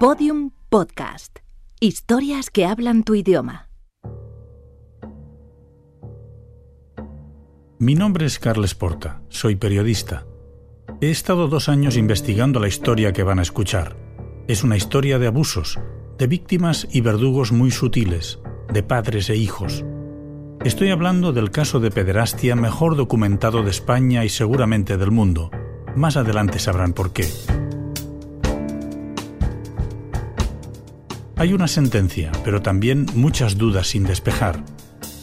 Podium Podcast. Historias que hablan tu idioma. Mi nombre es Carles Porta, soy periodista. He estado dos años investigando la historia que van a escuchar. Es una historia de abusos, de víctimas y verdugos muy sutiles, de padres e hijos. Estoy hablando del caso de pederastia mejor documentado de España y seguramente del mundo. Más adelante sabrán por qué. Hay una sentencia, pero también muchas dudas sin despejar.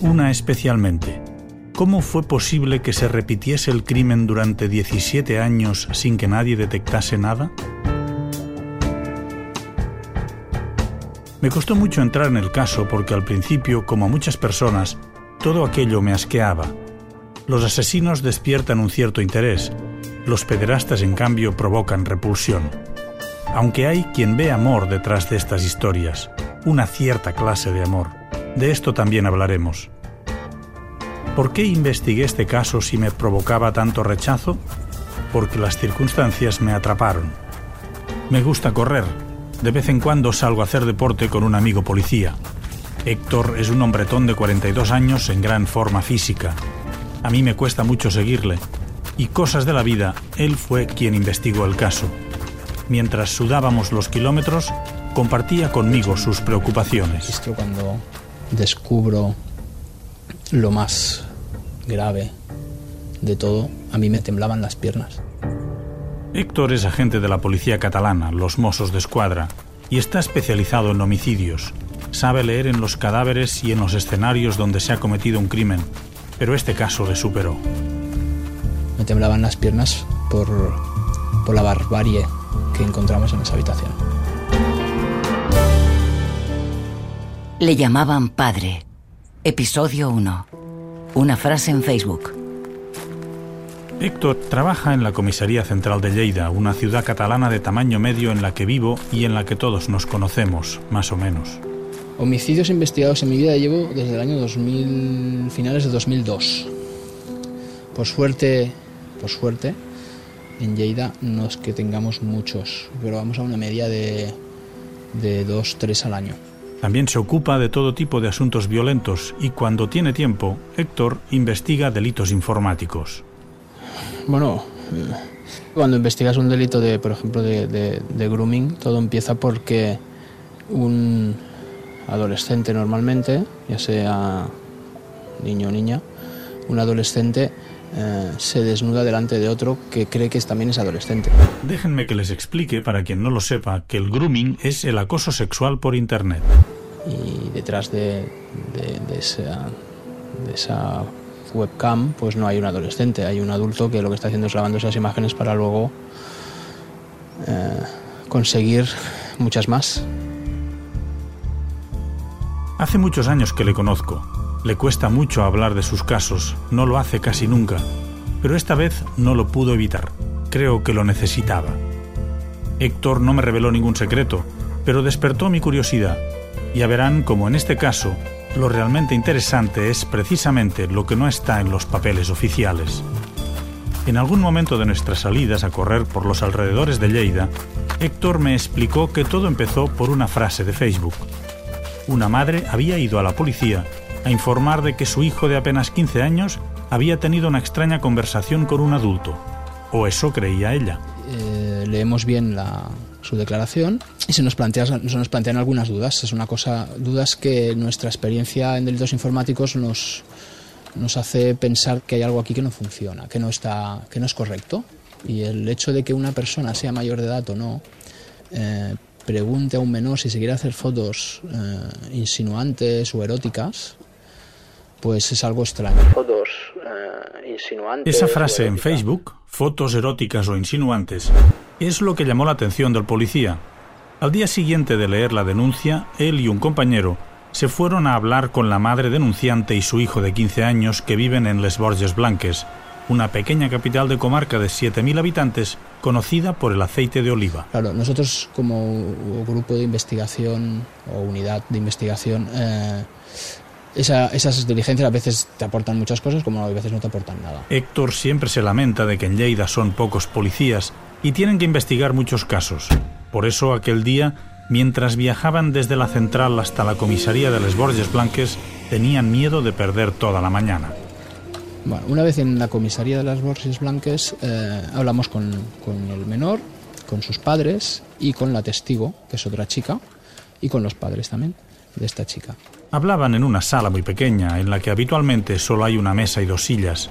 Una especialmente. ¿Cómo fue posible que se repitiese el crimen durante 17 años sin que nadie detectase nada? Me costó mucho entrar en el caso porque al principio, como a muchas personas, todo aquello me asqueaba. Los asesinos despiertan un cierto interés, los pederastas en cambio provocan repulsión. Aunque hay quien ve amor detrás de estas historias, una cierta clase de amor. De esto también hablaremos. ¿Por qué investigué este caso si me provocaba tanto rechazo? Porque las circunstancias me atraparon. Me gusta correr. De vez en cuando salgo a hacer deporte con un amigo policía. Héctor es un hombretón de 42 años en gran forma física. A mí me cuesta mucho seguirle. Y cosas de la vida, él fue quien investigó el caso. Mientras sudábamos los kilómetros, compartía conmigo sus preocupaciones. Esto cuando descubro lo más grave de todo, a mí me temblaban las piernas. Héctor es agente de la policía catalana, los Mossos de Escuadra, y está especializado en homicidios. Sabe leer en los cadáveres y en los escenarios donde se ha cometido un crimen, pero este caso le superó. Me temblaban las piernas por, por la barbarie que encontramos en esa habitación. Le llamaban padre. Episodio 1. Una frase en Facebook. Héctor trabaja en la Comisaría Central de Lleida, una ciudad catalana de tamaño medio en la que vivo y en la que todos nos conocemos, más o menos. Homicidios investigados en mi vida llevo desde el año 2000, finales de 2002. Por suerte, por suerte, en Lleida no es que tengamos muchos, pero vamos a una media de, de dos, tres al año. También se ocupa de todo tipo de asuntos violentos y cuando tiene tiempo, Héctor investiga delitos informáticos. Bueno, cuando investigas un delito de, por ejemplo, de, de- de grooming, todo empieza porque un adolescente normalmente, ya sea niño o niña, un adolescente eh, se desnuda delante de otro que cree que también es adolescente. Déjenme que les explique, para quien no lo sepa, que el grooming es el acoso sexual por Internet. Y detrás de, de- de esa, de esa webcam, pues no hay un adolescente, hay un adulto que lo que está haciendo es grabando esas imágenes para luego eh, conseguir muchas más. Hace muchos años que le conozco. Le cuesta mucho hablar de sus casos, no lo hace casi nunca. Pero esta vez no lo pudo evitar. Creo que lo necesitaba. Héctor no me reveló ningún secreto, pero despertó mi curiosidad. Ya verán como en este caso, lo realmente interesante es precisamente lo que no está en los papeles oficiales. En algún momento de nuestras salidas a correr por los alrededores de Lleida, Héctor me explicó que todo empezó por una frase de Facebook. Una madre había ido a la policía a informar de que su hijo de apenas 15 años había tenido una extraña conversación con un adulto. O eso creía ella. Eh, leemos bien la- su declaración y se nos, plantea, se nos plantean algunas dudas. Es una cosa, dudas que nuestra experiencia en delitos informáticos nos, nos hace pensar que hay algo aquí que no funciona, que no, está, que no es correcto. Y el hecho de que una persona sea mayor de edad o no, eh, pregunte a un menor si se quiere hacer fotos eh, insinuantes o eróticas, pues es algo extraño. Fotos eh, insinuantes. Esa frase en Facebook, fotos eróticas o insinuantes, es lo que llamó la atención del policía. Al día siguiente de leer la denuncia, él y un compañero se fueron a hablar con la madre denunciante y su hijo de 15 años que viven en Les Borges Blanques, una pequeña capital de comarca de 7.000 habitantes conocida por el aceite de oliva. Claro, nosotros como grupo de investigación o unidad de investigación, eh, esa- esas diligencias a veces te aportan muchas cosas como a veces no te aportan nada. Héctor siempre se lamenta de que en Lleida son pocos policías y tienen que investigar muchos casos. Por eso aquel día Mientras viajaban desde la central hasta la comisaría de Les Borges Blanques, tenían miedo de perder toda la mañana. Bueno, una vez en la comisaría de las Borges Blanques eh, hablamos con, con el menor, con sus padres y con la testigo, que es otra chica, y con los padres también de esta chica. Hablaban en una sala muy pequeña, en la que habitualmente solo hay una mesa y dos sillas.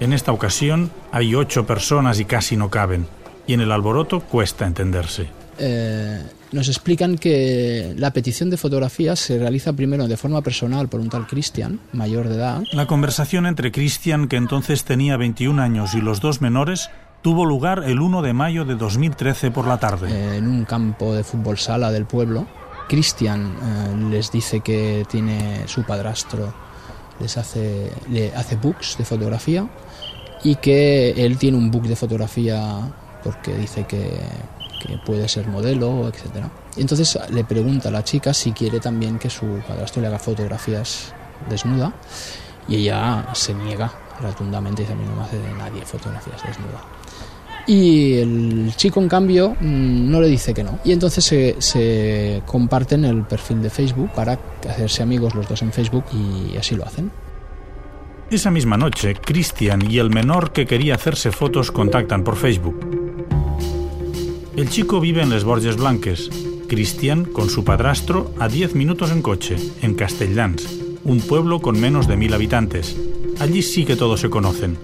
En esta ocasión hay ocho personas y casi no caben, y en el alboroto cuesta entenderse. Eh, nos explican que la petición de fotografías se realiza primero de forma personal por un tal Christian, mayor de edad. La conversación entre Christian, que entonces tenía 21 años, y los dos menores tuvo lugar el 1 de mayo de 2013 por la tarde. Eh, en un campo de fútbol sala del pueblo. Christian eh, les dice que tiene su padrastro, les hace, le hace books de fotografía y que él tiene un book de fotografía porque dice que que puede ser modelo, etc. Entonces le pregunta a la chica si quiere también que su padrastro le haga fotografías desnuda y ella se niega rotundamente y dice no hace de nadie fotografías desnuda. Y el chico, en cambio, mm, no le dice que no. Y entonces se, se, comparten el perfil de Facebook para hacerse amigos los dos en Facebook y así lo hacen. Esa misma noche, Cristian y el menor que quería hacerse fotos contactan por Facebook. El chico vive en Les Borges Blanques. Cristian, con su padrastro, a 10 minutos en coche, en Castelldans, un pueblo con menos de mil habitantes. Allí sí que todos se conocen.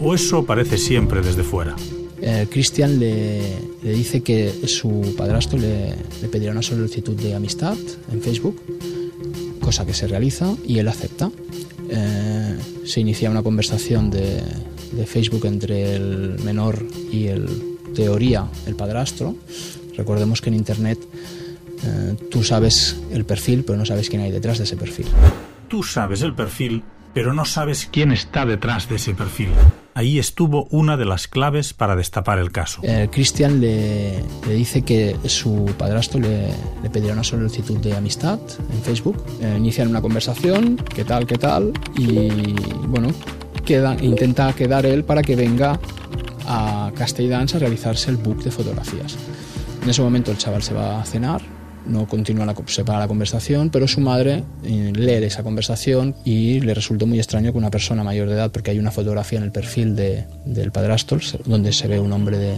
O eso parece siempre desde fuera. Eh, Cristian le, dice que su padrastro le, le, pedirá una solicitud de amistad en Facebook, cosa que se realiza y él acepta. Eh, se inicia una conversación de, de Facebook entre el menor y el teoría el padrastro. Recordemos que en Internet eh, tú sabes el perfil, pero no sabes quién hay detrás de ese perfil. Tú sabes el perfil, pero no sabes quién está detrás de ese perfil. Ahí estuvo una de las claves para destapar el caso. Eh, Cristian le, le, dice que su padrastro le, le, pedirá una solicitud de amistad en Facebook. Eh, inician una conversación, qué tal, qué tal, y bueno, queda, intenta quedar él para que venga a Castelldans a realizarse el book de fotografías. En ese momento el chaval se va a cenar, no continúa la, se para la conversación, pero su madre eh, lee esa conversación y le resultó muy extraño que una persona mayor de edad, porque hay una fotografía en el perfil de, del padrastro, donde se ve un hombre de,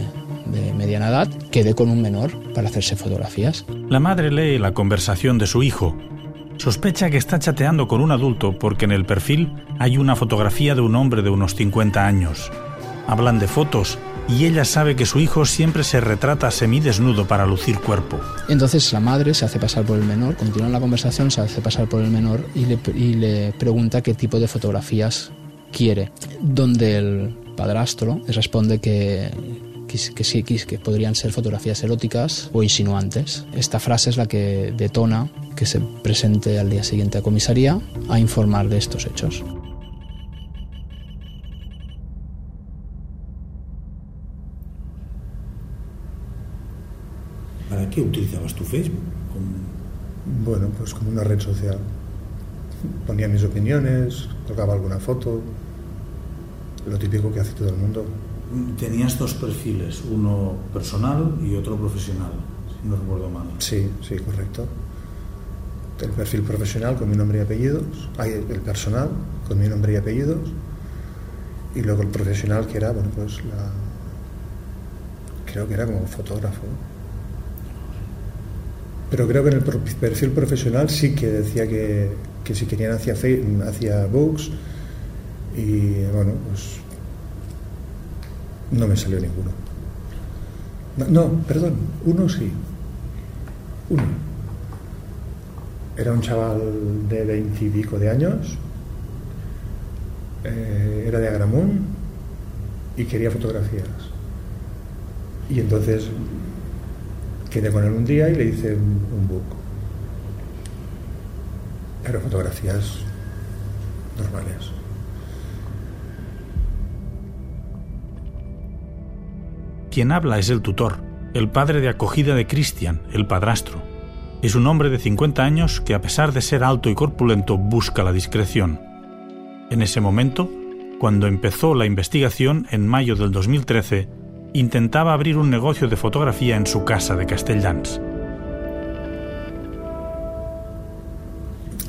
de mediana edad, quede con un menor para hacerse fotografías. La madre lee la conversación de su hijo. Sospecha que está chateando con un adulto porque en el perfil hay una fotografía de un hombre de unos 50 años hablan de fotos y ella sabe que su hijo siempre se retrata semidesnudo para lucir cuerpo. Entonces la madre se hace pasar por el menor, continúa la conversación, se hace pasar por el menor y le, pregunta qué tipo de fotografías quiere, donde el padrastro responde que, que, que, sí, que podrían ser fotografías eróticas o insinuantes. Esta frase es la que detona que se presente al día siguiente a comisaría a informar de estos hechos. Qué utilizabas tu Facebook? ¿Cómo? Bueno, pues como una red social. Ponía mis opiniones, colgaba alguna foto, lo típico que hace todo el mundo. Tenías dos perfiles, uno personal y otro profesional, si no recuerdo mal. Sí, sí, correcto. El perfil profesional con mi nombre y apellidos, hay el personal con mi nombre y apellidos, y luego el profesional que era, bueno, pues la. Creo que era como fotógrafo. Pero creo que en el perfil profesional sí que decía que, que si querían hacia, hacia books y bueno, pues no me salió ninguno. No, perdón, uno sí. Uno. Era un chaval de veintipico de años, eh, era de Agramunt y quería fotografías. Y entonces quedé con un día y le hice un, un book. Pero fotografías normales. Quien habla es el tutor, el padre de acogida de Cristian, el padrastro. Es un hombre de 50 años que a pesar de ser alto y corpulento busca la discreción. En ese momento, cuando empezó la investigación en mayo del 2013, intentaba abrir un negocio de fotografía en su casa de Castelldans.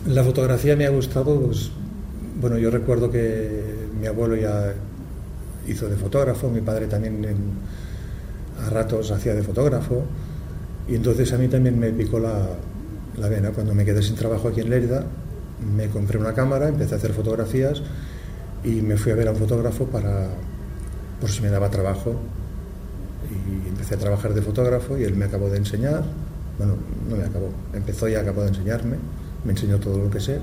La fotografía me ha gustado, pues, bueno, yo recuerdo que mi abuelo ya hizo de fotógrafo, mi padre también a ratos hacía de fotógrafo, y entonces a mí también me picó la, la vena. Cuando me quedé sin trabajo aquí en Lérida, me compré una cámara, empecé a hacer fotografías y me fui a ver a un fotógrafo para, por si me daba trabajo. Y empecé a trabajar de fotógrafo y él me acabó de enseñar, bueno, no me acabó, empezó y acabó de enseñarme, me enseñó todo lo que sé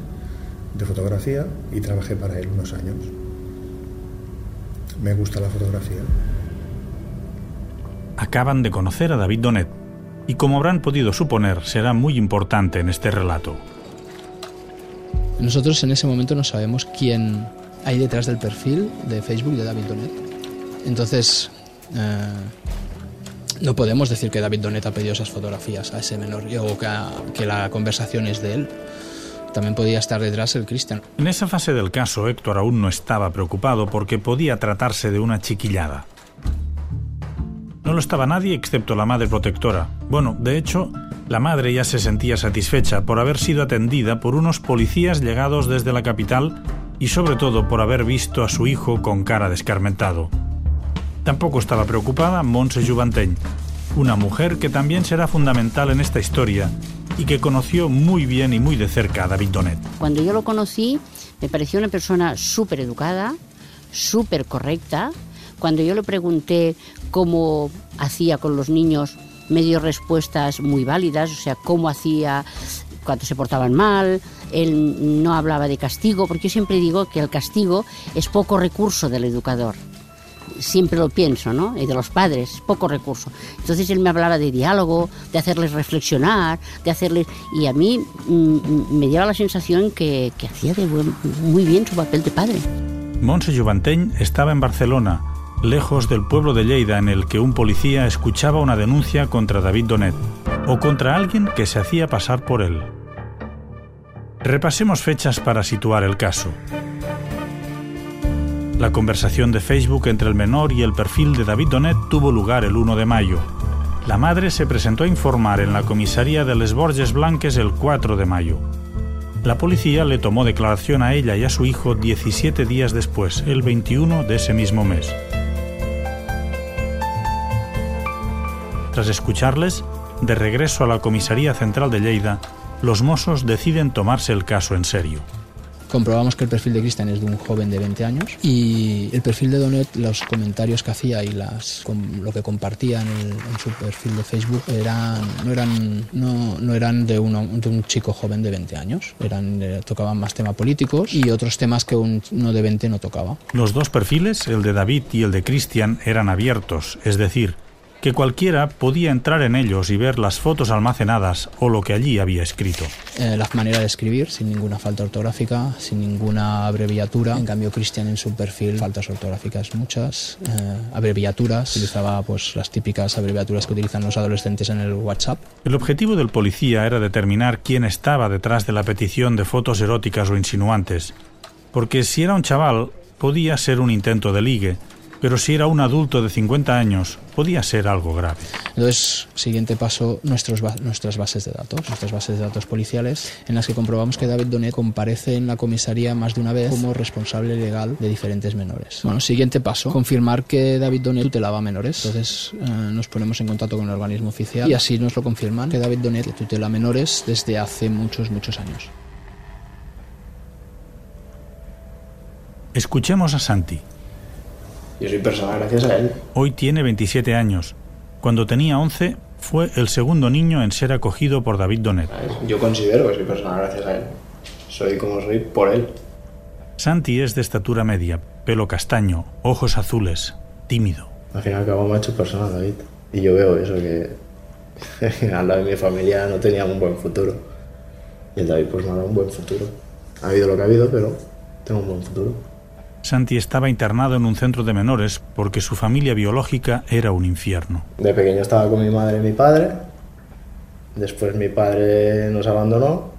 de fotografía y trabajé para él unos años. Me gusta la fotografía. Acaban de conocer a David Donet y como habrán podido suponer será muy importante en este relato. Nosotros en ese momento no sabemos quién hay detrás del perfil de Facebook de David Donet. Entonces, no podemos decir que David Donet ha pedido esas fotografías a ese menor o que, que la conversación es de él. También podía estar detrás el Cristian. En esa fase del caso, Héctor aún no estaba preocupado porque podía tratarse de una chiquillada. No lo estaba nadie excepto la madre protectora. Bueno, de hecho, la madre ya se sentía satisfecha por haber sido atendida por unos policías llegados desde la capital y sobre todo por haber visto a su hijo con cara descarmentado. Tampoco estaba preocupada Monse Juvanteny, una mujer que también será fundamental en esta historia y que conoció muy bien y muy de cerca a David Donet. Cuando yo lo conocí, me pareció una persona súper educada, súper correcta. Cuando yo le pregunté cómo hacía con los niños, me dio respuestas muy válidas, o sea, cómo hacía cuando se portaban mal, él no hablaba de castigo, porque yo siempre digo que el castigo es poco recurso del educador. Siempre lo pienso, ¿no? Y de los padres, poco recurso. Entonces él me hablaba de diálogo, de hacerles reflexionar, de hacerles. Y a mí mm, me dio la sensación que, que hacía de muy bien su papel de padre. Monse Juvanteny estaba en Barcelona lejos del pueblo de Lleida en el que un policía escuchaba una denuncia contra David Donet o contra alguien que se hacía pasar por él. Repasemos fechas para situar el caso. La conversación de Facebook entre el menor y el perfil de David Donet tuvo lugar el 1 de mayo. La madre se presentó a informar en la comisaría de Les Borges Blanques el 4 de mayo. La policía le tomó declaración a ella y a su hijo 17 días después, el 21 de ese mismo mes. Tras escucharles, de regreso a la comisaría central de Lleida, los mozos deciden tomarse el caso en serio. Comprobamos que el perfil de Cristian es de un joven de 20 años y el perfil de Donet, los comentarios que hacía y las, lo que compartía en, su perfil de Facebook eran, no, eran, no, no eran de, uno, de un chico joven de 20 años, eran, eh, tocaban más temas políticos y otros temas que un, uno de 20 no tocaba. Los dos perfiles, el de David y el de Cristian, eran abiertos, es decir, que cualquiera podía entrar en ellos y ver las fotos almacenadas o lo que allí había escrito. Eh, la manera de escribir, sin ninguna falta ortográfica, sin ninguna abreviatura. En cambio, Cristian en su perfil, faltas ortográficas muchas, eh, abreviaturas, utilizaba pues las típicas abreviaturas que utilizan los adolescentes en el WhatsApp. El objetivo del policía era determinar quién estaba detrás de la petición de fotos eróticas o insinuantes, porque si era un chaval, podía ser un intento de ligue, pero si era un adulto de 50 años, podía ser algo grave. Entonces, siguiente paso, nuestros, nuestras bases de datos, nuestras bases de datos policiales, en las que comprobamos que David Donet comparece en la comisaría más de una vez como responsable legal de diferentes menores. Bueno, siguiente paso, confirmar que David Donet tutelaba menores. Entonces, eh, nos ponemos en contacto con el organismo oficial y así nos lo confirman que David Donet tutela menores desde hace muchos, muchos años. Escuchemos a Santi. Yo soy persona gracias a él. Hoy tiene 27 años. Cuando tenía 11 fue el segundo niño en ser acogido por David Donet. Yo considero que soy persona gracias a él. Soy como soy por él. Santi es de estatura media, pelo castaño, ojos azules, tímido. Al fin y al cabo me ha hecho persona David. Y yo veo eso, que al lado de mi familia no tenía un buen futuro. Y el David pues me ha dado un buen futuro. Ha habido lo que ha habido, pero tengo un buen futuro. Santi estaba internado en un centro de menores porque su familia biológica era un infierno. De pequeño estaba con mi madre y mi padre. Después mi padre nos abandonó.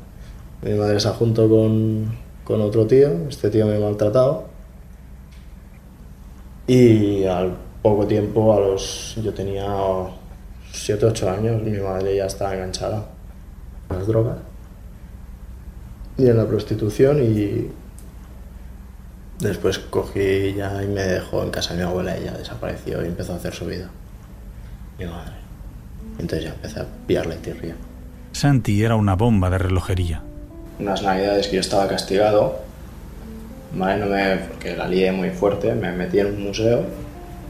Mi madre se juntó con, con otro tío. Este tío me ha maltratado. Y al poco tiempo, a los. Yo tenía 7, 8 años, mi madre ya estaba enganchada a las drogas. y en la prostitución y después cogí ya y me dejó en casa de mi abuela y ya desapareció y empezó a hacer su vida. Mi madre. Entonces ya empecé a pillarle tirria. Santi era una bomba de relojería. Unas navidades que yo estaba castigado, ¿vale? No me, porque la lié muy fuerte, me metí en un museo,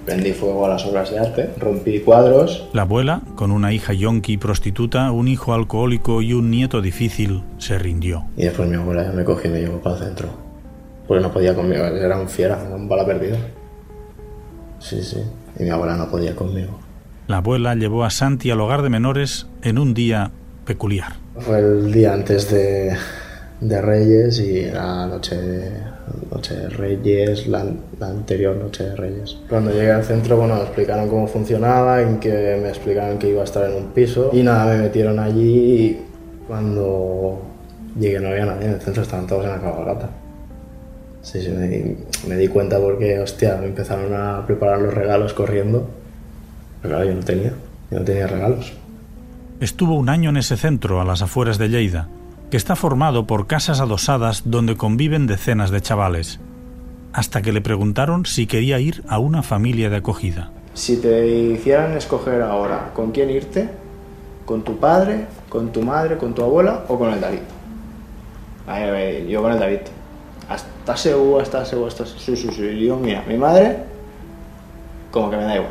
prendí fuego a las obras de arte, rompí cuadros. La abuela, con una hija yonki prostituta, un hijo alcohólico y un nieto difícil, se rindió. Y después mi abuela ya me cogió y me llevó para el centro. Porque no podía conmigo, era un fiera, un bala perdida. Sí, sí. Y mi abuela no podía conmigo. La abuela llevó a Santi al hogar de menores en un día peculiar. Fue el día antes de, de Reyes y la noche de, noche de Reyes, la, la anterior noche de Reyes. Cuando llegué al centro, bueno, me explicaron cómo funcionaba, en que me explicaron que iba a estar en un piso y nada, me metieron allí y cuando llegué no había nadie en el centro, estaban todos en la cabalgata. Sí, sí, me di, me di cuenta porque, hostia, me empezaron a preparar los regalos corriendo. Pero claro, yo no tenía, yo no tenía regalos. Estuvo un año en ese centro, a las afueras de Lleida, que está formado por casas adosadas donde conviven decenas de chavales, hasta que le preguntaron si quería ir a una familia de acogida. Si te hicieran escoger ahora con quién irte, con tu padre, con tu madre, con tu abuela o con el David. Ay, a ver, yo con el David. Hasta seguro, hasta seguro, hasta Sí, sí, sí. Yo, mira, mi madre, como que me da igual.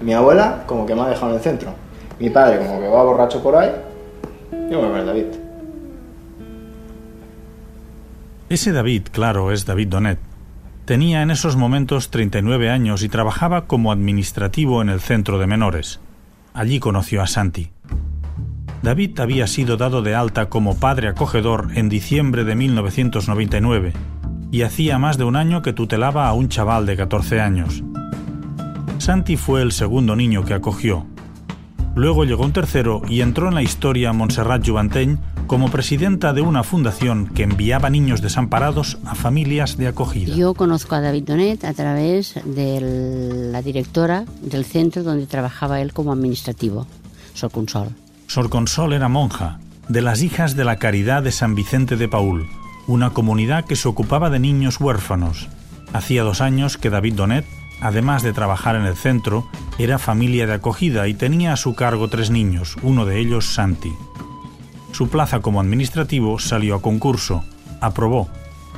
Mi abuela, como que me ha dejado en el centro. Mi padre, como que va borracho por ahí. Yo me voy el David. Ese David, claro, es David Donet. Tenía en esos momentos 39 años y trabajaba como administrativo en el centro de menores. Allí conoció a Santi. David había sido dado de alta como padre acogedor en diciembre de 1999 y hacía más de un año que tutelaba a un chaval de 14 años. Santi fue el segundo niño que acogió. Luego llegó un tercero y entró en la historia Montserrat Juvanteny como presidenta de una fundación que enviaba niños desamparados a familias de acogida. Yo conozco a David Donet a través de la directora del centro donde trabajaba él como administrativo, Sor Consol. Sor Consol era monja, de las hijas de la Caridad de San Vicente de Paul, una comunidad que se ocupaba de niños huérfanos. Hacía dos años que David Donet, además de trabajar en el centro, era familia de acogida y tenía a su cargo tres niños, uno de ellos Santi. Su plaza como administrativo salió a concurso, aprobó,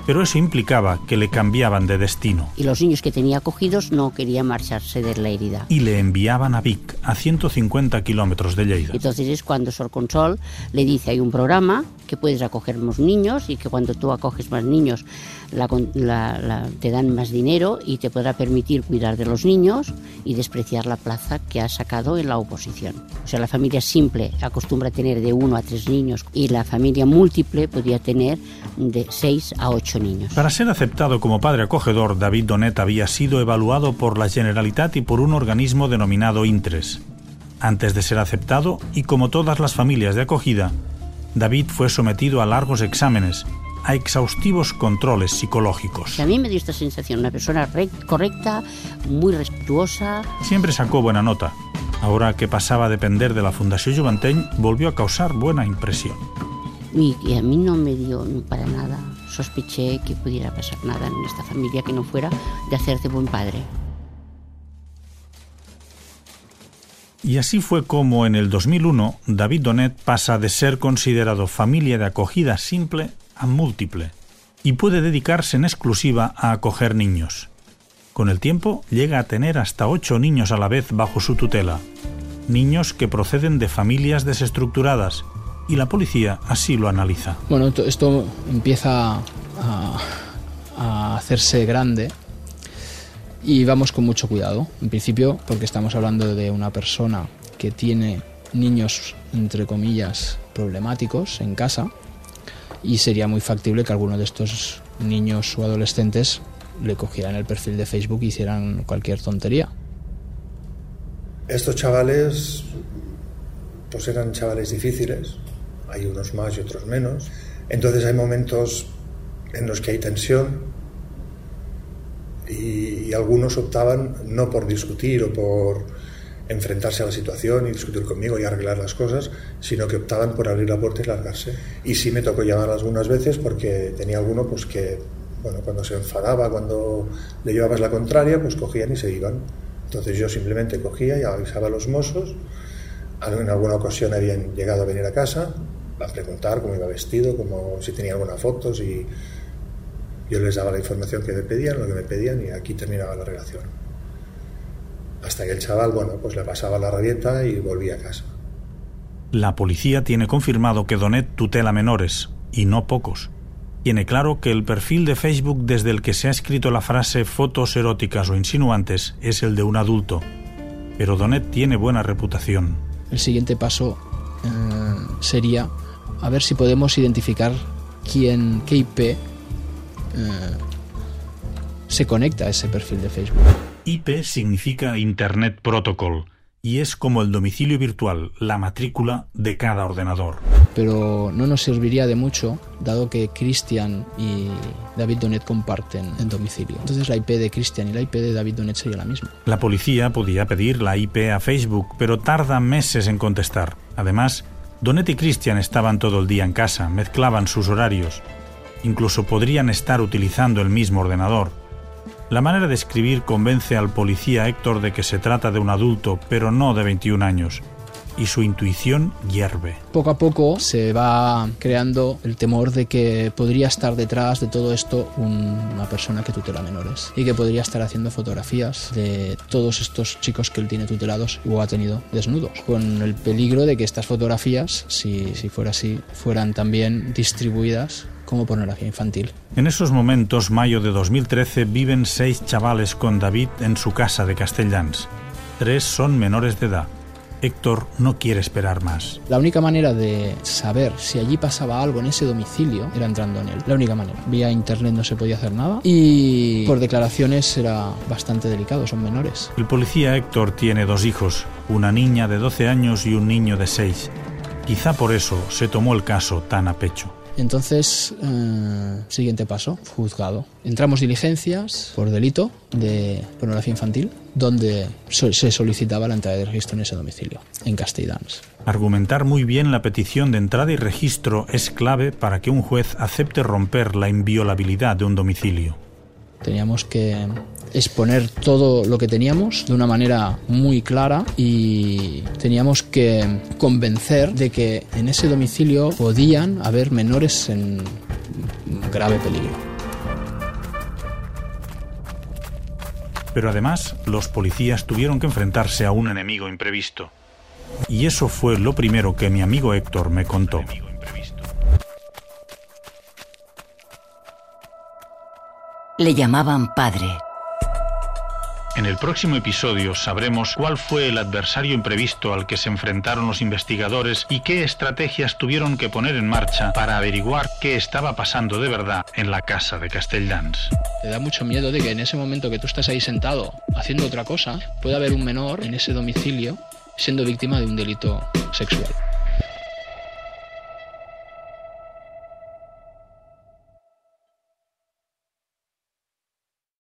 pero eso implicaba que le cambiaban de destino Y los niños que tenía acogidos no querían marcharse de la herida. y le enviaban a Vic, a 150 kilómetros de Lleida. Entonces es cuando Sor Consol le dice hay un programa que puedes acoger más niños y que cuando tú acoges más niños la la- la- te dan más dinero y te podrá permitir cuidar de los niños y despreciar la plaza que has sacado en la oposición. O sea, la familia simple acostumbra a tener de uno a tres niños y la familia múltiple podía tener de seis a ocho niños. Para ser aceptado como padre acogedor, David Donet había sido evaluado por la Generalitat y por un organismo denominado Intres. Antes de ser aceptado, y como todas las familias de acogida, David fue sometido a largos exámenes, a exhaustivos controles psicológicos. A mí me dio esta sensación, una persona rec- correcta, muy respetuosa, Siempre sacó buena nota. Ahora que pasaba a depender de la Fundación Juvanteny, volvió a causar buena impresión. Y, y a mí no me dio para nada. Sospeché que pudiera pasar nada en esta familia que no fuera de hacerte buen padre. Y así fue como en el 2001 David Donet pasa de ser considerado familia de acogida simple a múltiple y puede dedicarse en exclusiva a acoger niños. Con el tiempo llega a tener hasta ocho niños a la vez bajo su tutela, niños que proceden de familias desestructuradas y la policía así lo analiza. Bueno, to- esto empieza a, a hacerse grande y vamos con mucho cuidado. En principio, porque estamos hablando de una persona que tiene niños, entre comillas, problemáticos en casa y sería muy factible que alguno de estos niños o adolescentes le cogieran el perfil de Facebook y hicieran cualquier tontería. Estos chavales, pues eran chavales difíciles, hay unos más y otros menos. Entonces hay momentos en los que hay tensión y, algunos optaban no por discutir o por enfrentarse a la situación y discutir conmigo y arreglar las cosas, sino que optaban por abrir la puerta y largarse. Y sí me tocó llamar algunas veces porque tenía alguno pues que, bueno, cuando se enfadaba, cuando le llevabas la contraria, pues cogían y se iban. Entonces yo simplemente cogía y avisaba a los mozos. En alguna ocasión habían llegado a venir a casa a preguntar cómo iba vestido, como si tenía alguna fotos y yo les daba la información que me pedían, lo que me pedían y aquí terminaba la relación. Hasta que el chaval, bueno, pues le pasaba la rabieta y volvía a casa. La policía tiene confirmado que Donet tutela menores, y no pocos. Tiene claro que el perfil de Facebook desde el que se ha escrito la frase fotos eróticas o insinuantes es el de un adulto. Pero Donet tiene buena reputación. El siguiente paso eh, sería a ver si podemos identificar quién, qué IP eh, se conecta a ese perfil de Facebook. IP significa Internet Protocol y es como el domicilio virtual, la matrícula de cada ordenador. Pero no nos serviría de mucho, dado que Christian y David Donet comparten el domicilio. Entonces la IP de Christian y la IP de David Donet sería la misma. La policía podía pedir la IP a Facebook, pero tarda meses en contestar. Además, Donet y Christian estaban todo el día en casa, mezclaban sus horarios. Incluso podrían estar utilizando el mismo ordenador. La manera de escribir convence al policía Héctor de que se trata de un adulto, pero no de 21 años. Y su intuición hierve. Poco a poco se va creando el temor de que podría estar detrás de todo esto una persona que tutela menores y que podría estar haciendo fotografías de todos estos chicos que él tiene tutelados o ha tenido desnudos, con el peligro de que estas fotografías, si, si fuera así, fueran también distribuidas como pornografía infantil. En esos momentos, mayo de 2013, viven seis chavales con David en su casa de Castellans. Tres son menores de edad. Héctor no quiere esperar más. La única manera de saber si allí pasaba algo en ese domicilio era entrando en él. La única manera. Vía internet no se podía hacer nada y por declaraciones era bastante delicado, son menores. El policía Héctor tiene dos hijos, una niña de 12 años y un niño de 6. Quizá por eso se tomó el caso tan a pecho. Entonces, eh, siguiente paso, juzgado. Entramos diligencias por delito de pornografía infantil, donde se solicitaba la entrada de registro en ese domicilio, en Castelldans. Argumentar muy bien la petición de entrada y registro es clave para que un juez acepte romper la inviolabilidad de un domicilio. Teníamos que exponer todo lo que teníamos de una manera muy clara y teníamos que convencer de que en ese domicilio podían haber menores en grave peligro. Pero además, los policías tuvieron que enfrentarse a un enemigo imprevisto. Y eso fue lo primero que mi amigo Héctor me contó. Le llamaban padre. En el próximo episodio sabremos cuál fue el adversario imprevisto al que se enfrentaron los investigadores y qué estrategias tuvieron que poner en marcha para averiguar qué estaba pasando de verdad en la casa de Castelldans. Te da mucho miedo de que en ese momento que tú estás ahí sentado haciendo otra cosa, pueda haber un menor en ese domicilio siendo víctima de un delito sexual.